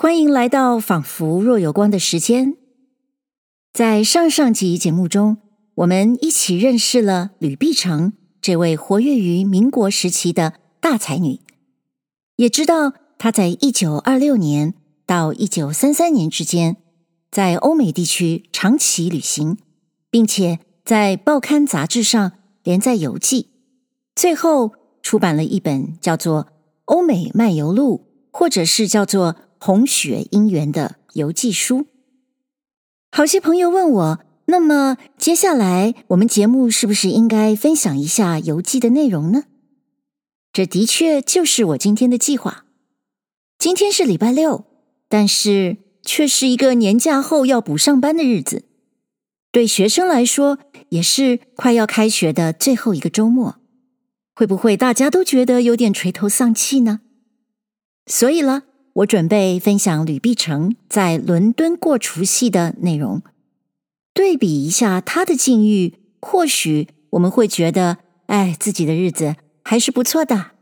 欢迎来到仿佛若有光的时间。在上上集节目中，我们一起认识了吕碧城这位活跃于民国时期的大才女，也知道她在一九二六年到一九三三年之间，在欧美地区长期旅行，并且在报刊杂志上连载游记，最后出版了一本叫做《欧美漫游录》，或者是叫做。红雪姻缘的游记书，好些朋友问我，那么接下来我们节目是不是应该分享一下游记的内容呢？这的确就是我今天的计划。今天是礼拜六，但是却是一个年假后要补上班的日子，对学生来说也是快要开学的最后一个周末，会不会大家都觉得有点垂头丧气呢？所以了。我准备分享吕碧城在伦敦过除夕的内容，对比一下他的境遇，或许我们会觉得，哎，自己的日子还是不错的。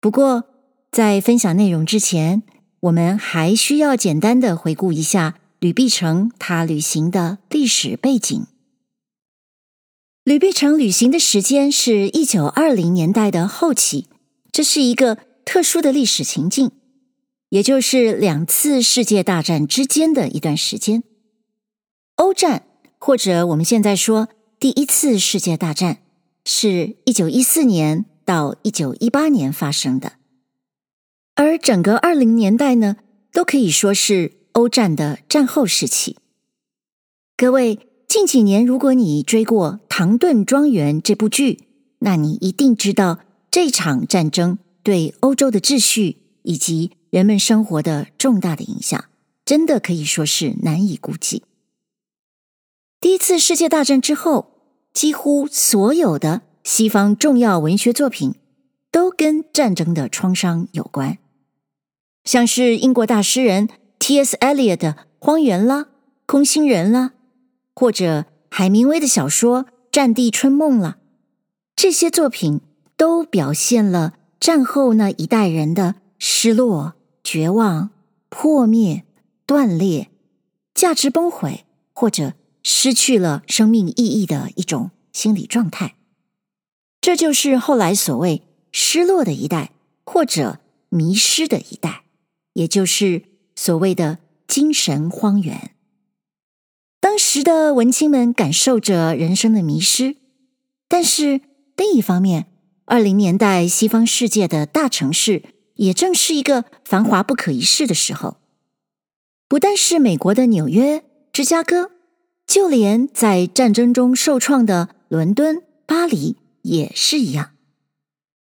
不过，在分享内容之前，我们还需要简单的回顾一下吕碧城他旅行的历史背景。吕碧城旅行的时间是一九二零年代的后期，这是一个特殊的历史情境。也就是两次世界大战之间的一段时间，欧战或者我们现在说第一次世界大战，是一九一四年到一九一八年发生的，而整个二零年代呢，都可以说是欧战的战后时期。各位，近几年如果你追过《唐顿庄园》这部剧，那你一定知道这场战争对欧洲的秩序以及人们生活的重大的影响，真的可以说是难以估计。第一次世界大战之后，几乎所有的西方重要文学作品都跟战争的创伤有关，像是英国大诗人 T.S. Eliot 的《荒原》啦，《空心人》啦，或者海明威的小说《战地春梦》啦，这些作品都表现了战后那一代人的失落。绝望、破灭、断裂、价值崩毁，或者失去了生命意义的一种心理状态，这就是后来所谓“失落的一代”或者“迷失的一代”，也就是所谓的“精神荒原”。当时的文青们感受着人生的迷失，但是另一方面，二零年代西方世界的大城市。也正是一个繁华不可一世的时候，不但是美国的纽约、芝加哥，就连在战争中受创的伦敦、巴黎也是一样。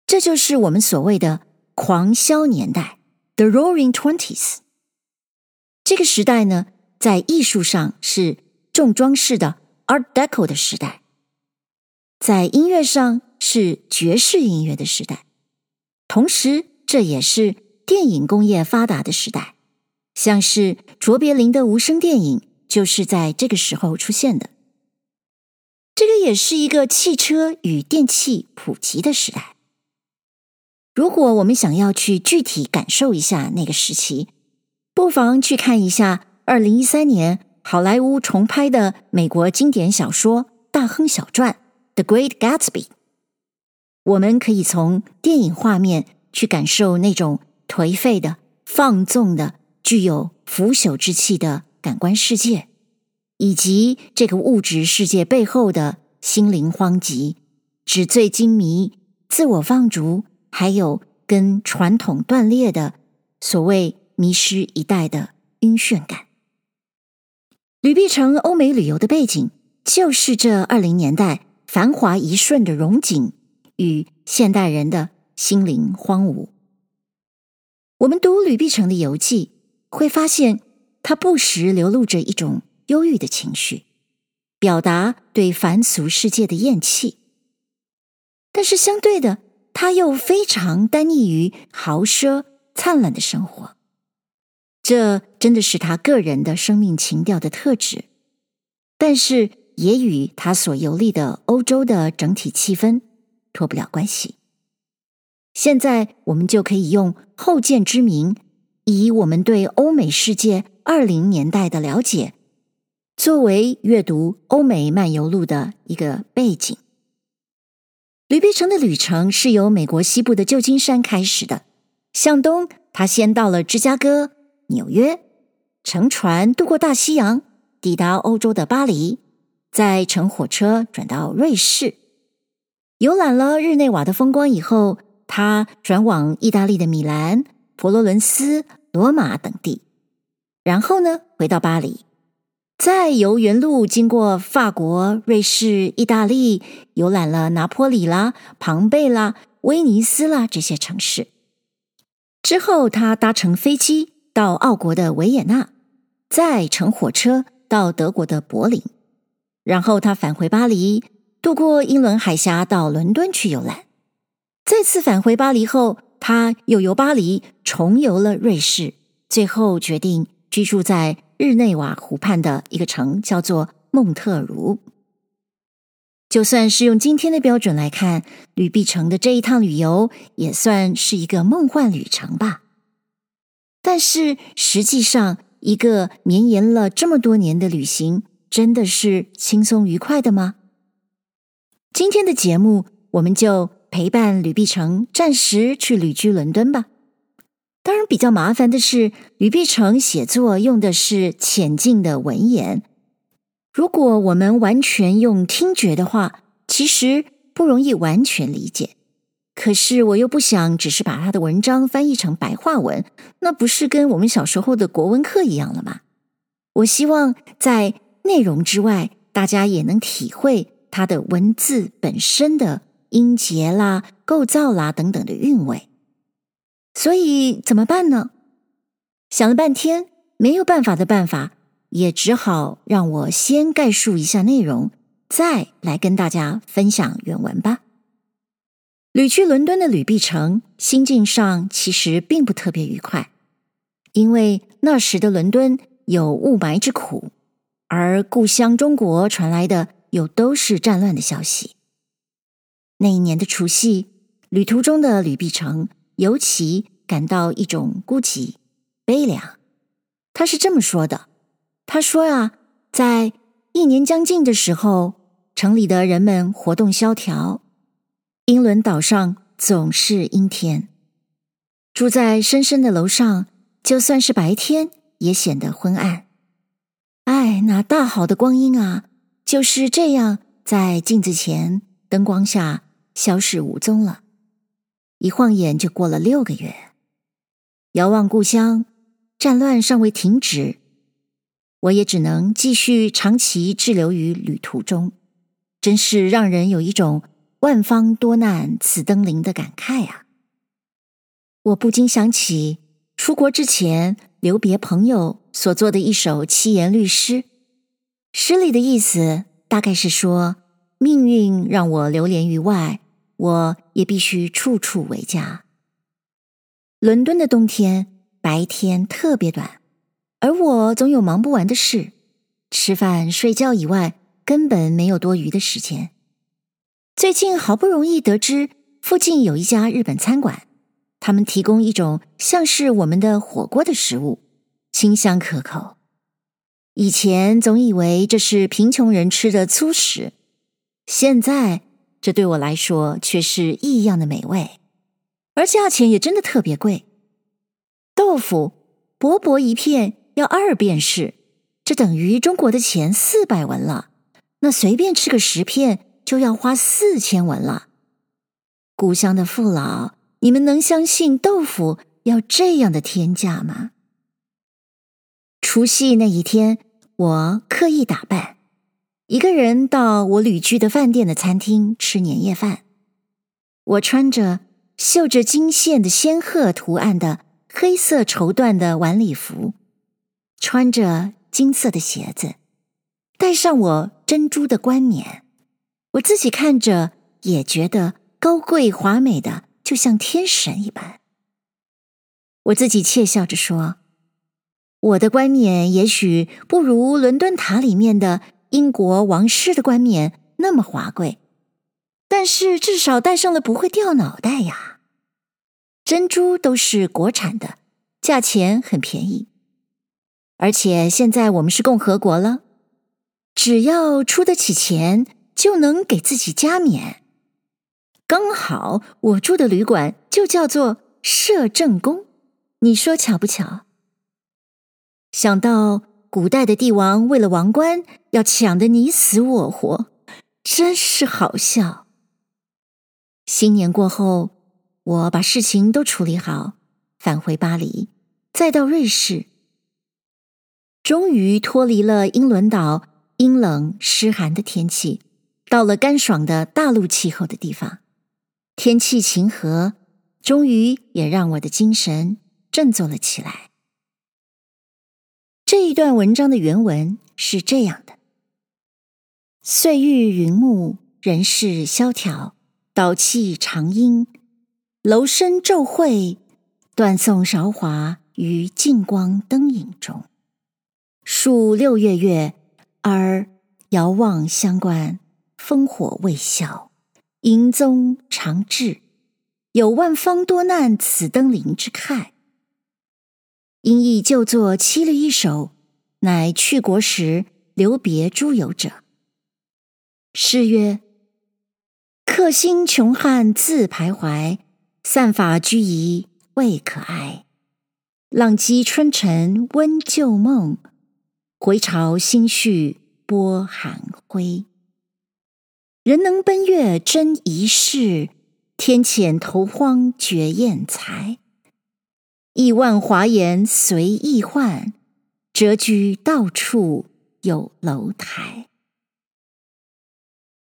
这就是我们所谓的“狂销年代 ”（The Roaring Twenties）。这个时代呢，在艺术上是重装饰的 Art Deco 的时代，在音乐上是爵士音乐的时代，同时。这也是电影工业发达的时代，像是卓别林的无声电影就是在这个时候出现的。这个也是一个汽车与电器普及的时代。如果我们想要去具体感受一下那个时期，不妨去看一下二零一三年好莱坞重拍的美国经典小说《大亨小传》（The Great Gatsby）。我们可以从电影画面。去感受那种颓废的、放纵的、具有腐朽之气的感官世界，以及这个物质世界背后的心灵荒寂、纸醉金迷、自我放逐，还有跟传统断裂的所谓迷失一代的晕眩感。吕碧城欧美旅游的背景，就是这二零年代繁华一瞬的荣景与现代人的。心灵荒芜。我们读吕碧城的游记，会发现他不时流露着一种忧郁的情绪，表达对凡俗世界的厌弃。但是相对的，他又非常耽溺于豪奢灿烂的生活。这真的是他个人的生命情调的特质，但是也与他所游历的欧洲的整体气氛脱不了关系。现在我们就可以用后见之明，以我们对欧美世界二零年代的了解，作为阅读《欧美漫游录》的一个背景。吕碧城的旅程是由美国西部的旧金山开始的，向东，他先到了芝加哥、纽约，乘船渡过大西洋，抵达欧洲的巴黎，再乘火车转到瑞士，游览了日内瓦的风光以后，他转往意大利的米兰、佛罗伦斯、罗马等地，然后呢，回到巴黎，再由原路经过法国、瑞士、意大利，游览了拿坡里啦、庞贝啦、威尼斯啦这些城市。之后，他搭乘飞机到奥国的维也纳，再乘火车到德国的柏林，然后他返回巴黎，渡过英伦海峡到伦敦去游览。再次返回巴黎后，他又由巴黎重游了瑞士，最后决定居住在日内瓦湖畔的一个城，叫做孟特如。就算是用今天的标准来看，吕碧城的这一趟旅游也算是一个梦幻旅程吧。但是实际上，一个绵延了这么多年的旅行，真的是轻松愉快的吗？今天的节目，我们就陪伴吕碧城暂时去旅居伦敦吧。当然，比较麻烦的是，吕碧城写作用的是浅近的文言。如果我们完全用听觉的话，其实不容易完全理解。可是我又不想只是把他的文章翻译成白话文，那不是跟我们小时候的国文课一样了吗？我希望在内容之外，大家也能体会他的文字本身的音节啦、构造啦等等的韵味。所以怎么办呢？想了半天，没有办法的办法。也只好让我先概述一下内容，再来跟大家分享原文吧。旅居伦敦的吕碧城，心境上其实并不特别愉快，因为那时的伦敦有雾霾之苦，而故乡中国传来的又都是战乱的消息。那一年的除夕，旅途中的吕碧城尤其感到一种孤寂、悲凉。他是这么说的。他说啊，在一年将近的时候，城里的人们活动萧条，英伦岛上总是阴天，住在深深的楼上，就算是白天也显得昏暗。哎，那大好的光阴啊，就是这样在镜子前灯光下消失无踪了。一晃眼就过了六个月，遥望故乡，战乱尚未停止。我也只能继续长期滞留于旅途中，真是让人有一种万方多难此登临的感慨啊！我不禁想起出国之前留别朋友所作的一首七言律诗，诗里的意思大概是说：命运让我流连于外，我也必须处处为家。伦敦的冬天白天特别短。而我总有忙不完的事，吃饭睡觉以外，根本没有多余的时间。最近好不容易得知附近有一家日本餐馆，他们提供一种像是我们的火锅的食物，清香可口。以前总以为这是贫穷人吃的粗食，现在这对我来说却是异样的美味，而价钱也真的特别贵。豆腐薄薄一片。要二便士，这等于中国的钱四百文了。那随便吃个十片就要花四千文了。故乡的父老，你们能相信豆腐要这样的天价吗？除夕那一天，我刻意打扮，一个人到我旅居的饭店的餐厅吃年夜饭。我穿着绣着金线的仙鹤图案的黑色绸缎的晚礼服。穿着金色的鞋子，戴上我珍珠的冠冕，我自己看着也觉得高贵华美的，就像天神一般。我自己窃笑着说：“我的冠冕也许不如伦敦塔里面的英国王室的冠冕那么华贵，但是至少戴上了不会掉脑袋呀。珍珠都是国产的。”价钱很便宜。而且现在我们是共和国了，只要出得起钱，就能给自己加冕。刚好我住的旅馆就叫做摄政宫，你说巧不巧？想到古代的帝王为了王冠要抢得你死我活，真是好笑。新年过后，我把事情都处理好，返回巴黎，再到瑞士。终于脱离了英伦岛阴冷湿寒的天气，到了干爽的大陆气候的地方，天气晴和，终于也让我的精神振作了起来。这一段文章的原文是这样的：岁欲云暮，人事萧条，岛气长阴，楼深昼晦，断送韶华于净光灯影中。数六月月，而遥望乡关，烽火未消，银踪长至。有万方多难此登临之慨。因忆旧作七律一首，乃去国时留别诸游者。诗曰：客心穷汉自徘徊，散发居夷未可哀。浪迹春尘温旧梦。回潮心绪拨寒灰，人能奔月真遗世，天遣投荒绝艳才。亿万华颜随意换，谪居到处有楼台。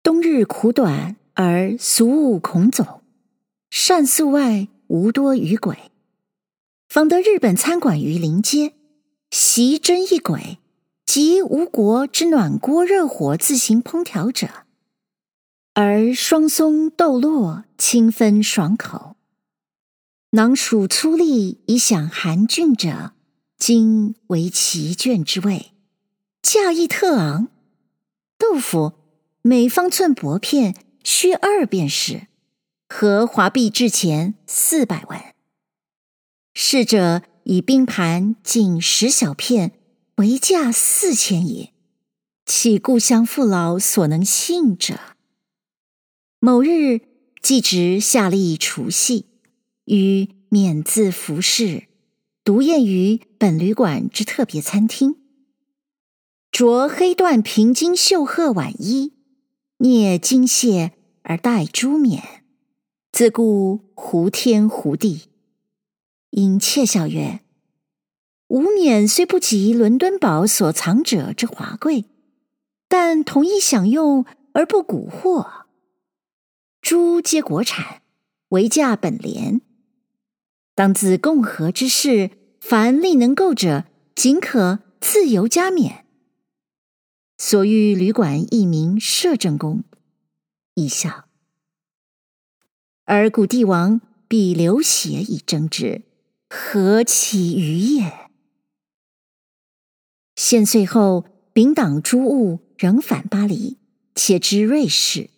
冬日苦短而俗务恐走，善宿外无多余鬼。访得日本餐馆于临街，席珍一轨。及吴国之暖锅热火自行烹调者，而双松豆落清芬爽口，囊属粗糲以享寒峻者，今为奇饌之味，价亦特昂。豆腐每方寸薄片须二便是，合华币至钱四百文。侍者以冰盘进十小片。为价四千也，岂故乡父老所能信者？某日寄职夏历除夕，与免自服饰，独宴于本旅馆之特别餐厅，着黑缎平金绣褐晚衣，蹑金屑而戴珠冕，自顾胡天胡地，因窃笑曰。吾冕虽不及伦敦堡所藏者之华贵，但同一享用而不蛊惑。珠皆国产，为价本廉。当自共和之事，凡力能够者，尽可自由加冕。所欲旅馆亦名摄政宫，一笑。而古帝王必流血以争之，何其愚也！献岁后，秉党诸物，仍返巴黎，且至瑞士，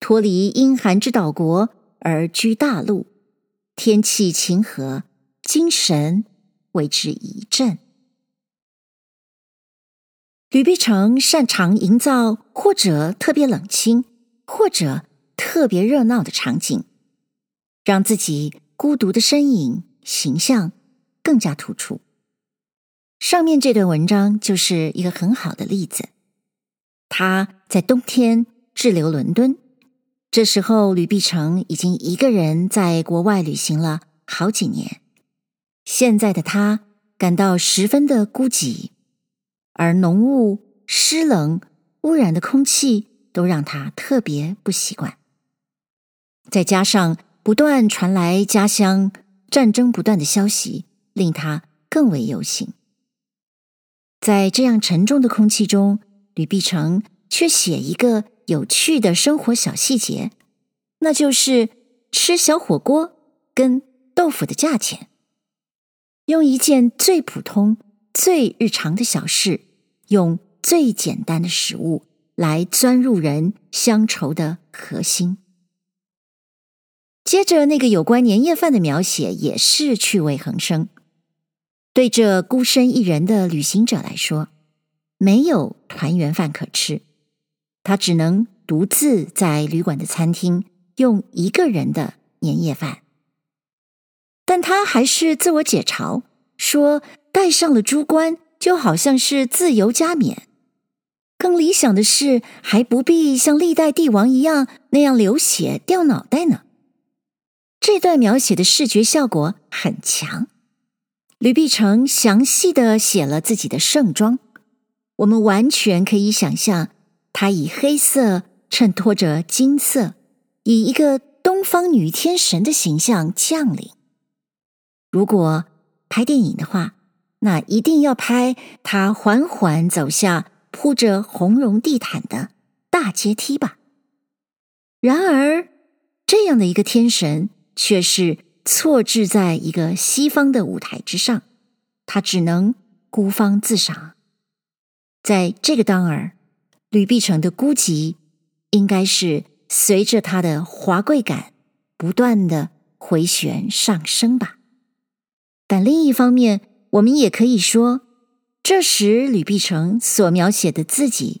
脱离阴寒之岛国，而居大陆。天气晴和，精神为之一振。吕碧城擅长营造或者特别冷清，或者特别热闹的场景，让自己孤独的身影形象更加突出。上面这段文章就是一个很好的例子。他在冬天滞留伦敦，这时候吕碧城已经一个人在国外旅行了好几年。现在的他感到十分的孤寂，而浓雾、湿冷、污染的空气都让他特别不习惯。再加上不断传来家乡战争不断的消息，令他更为忧心。在这样沉重的空气中，吕碧城却写一个有趣的生活小细节，那就是吃小火锅跟豆腐的价钱。用一件最普通、最日常的小事，用最简单的食物来钻入人乡愁的核心。接着，那个有关年夜饭的描写也是趣味横生。对这孤身一人的旅行者来说，没有团圆饭可吃，他只能独自在旅馆的餐厅用一个人的年夜饭。但他还是自我解嘲，说戴上了珠冠，就好像是自由加冕。更理想的是，还不必像历代帝王一样那样流血掉脑袋呢。这段描写的视觉效果很强。吕碧城详细的写了自己的盛装，我们完全可以想象他以黑色衬托着金色，以一个东方女天神的形象降临。如果拍电影的话，那一定要拍他缓缓走下铺着红绒地毯的大阶梯吧。然而，这样的一个天神却是。错置在一个西方的舞台之上，他只能孤芳自赏。在这个当儿，吕碧城的孤寂应该是随着他的华贵感不断的回旋上升吧。但另一方面，我们也可以说，这时吕碧城所描写的自己，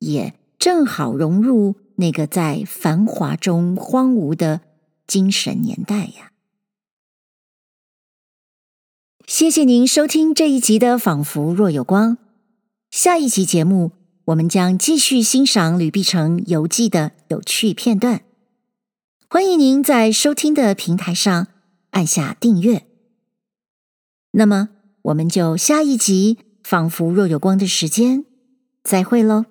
也正好融入那个在繁华中荒芜的精神年代呀。谢谢您收听这一集的《仿佛若有光》。下一集节目，我们将继续欣赏吕碧城游记的有趣片段。欢迎您在收听的平台上按下订阅。那么，我们就下一集《仿佛若有光》的时间再会喽。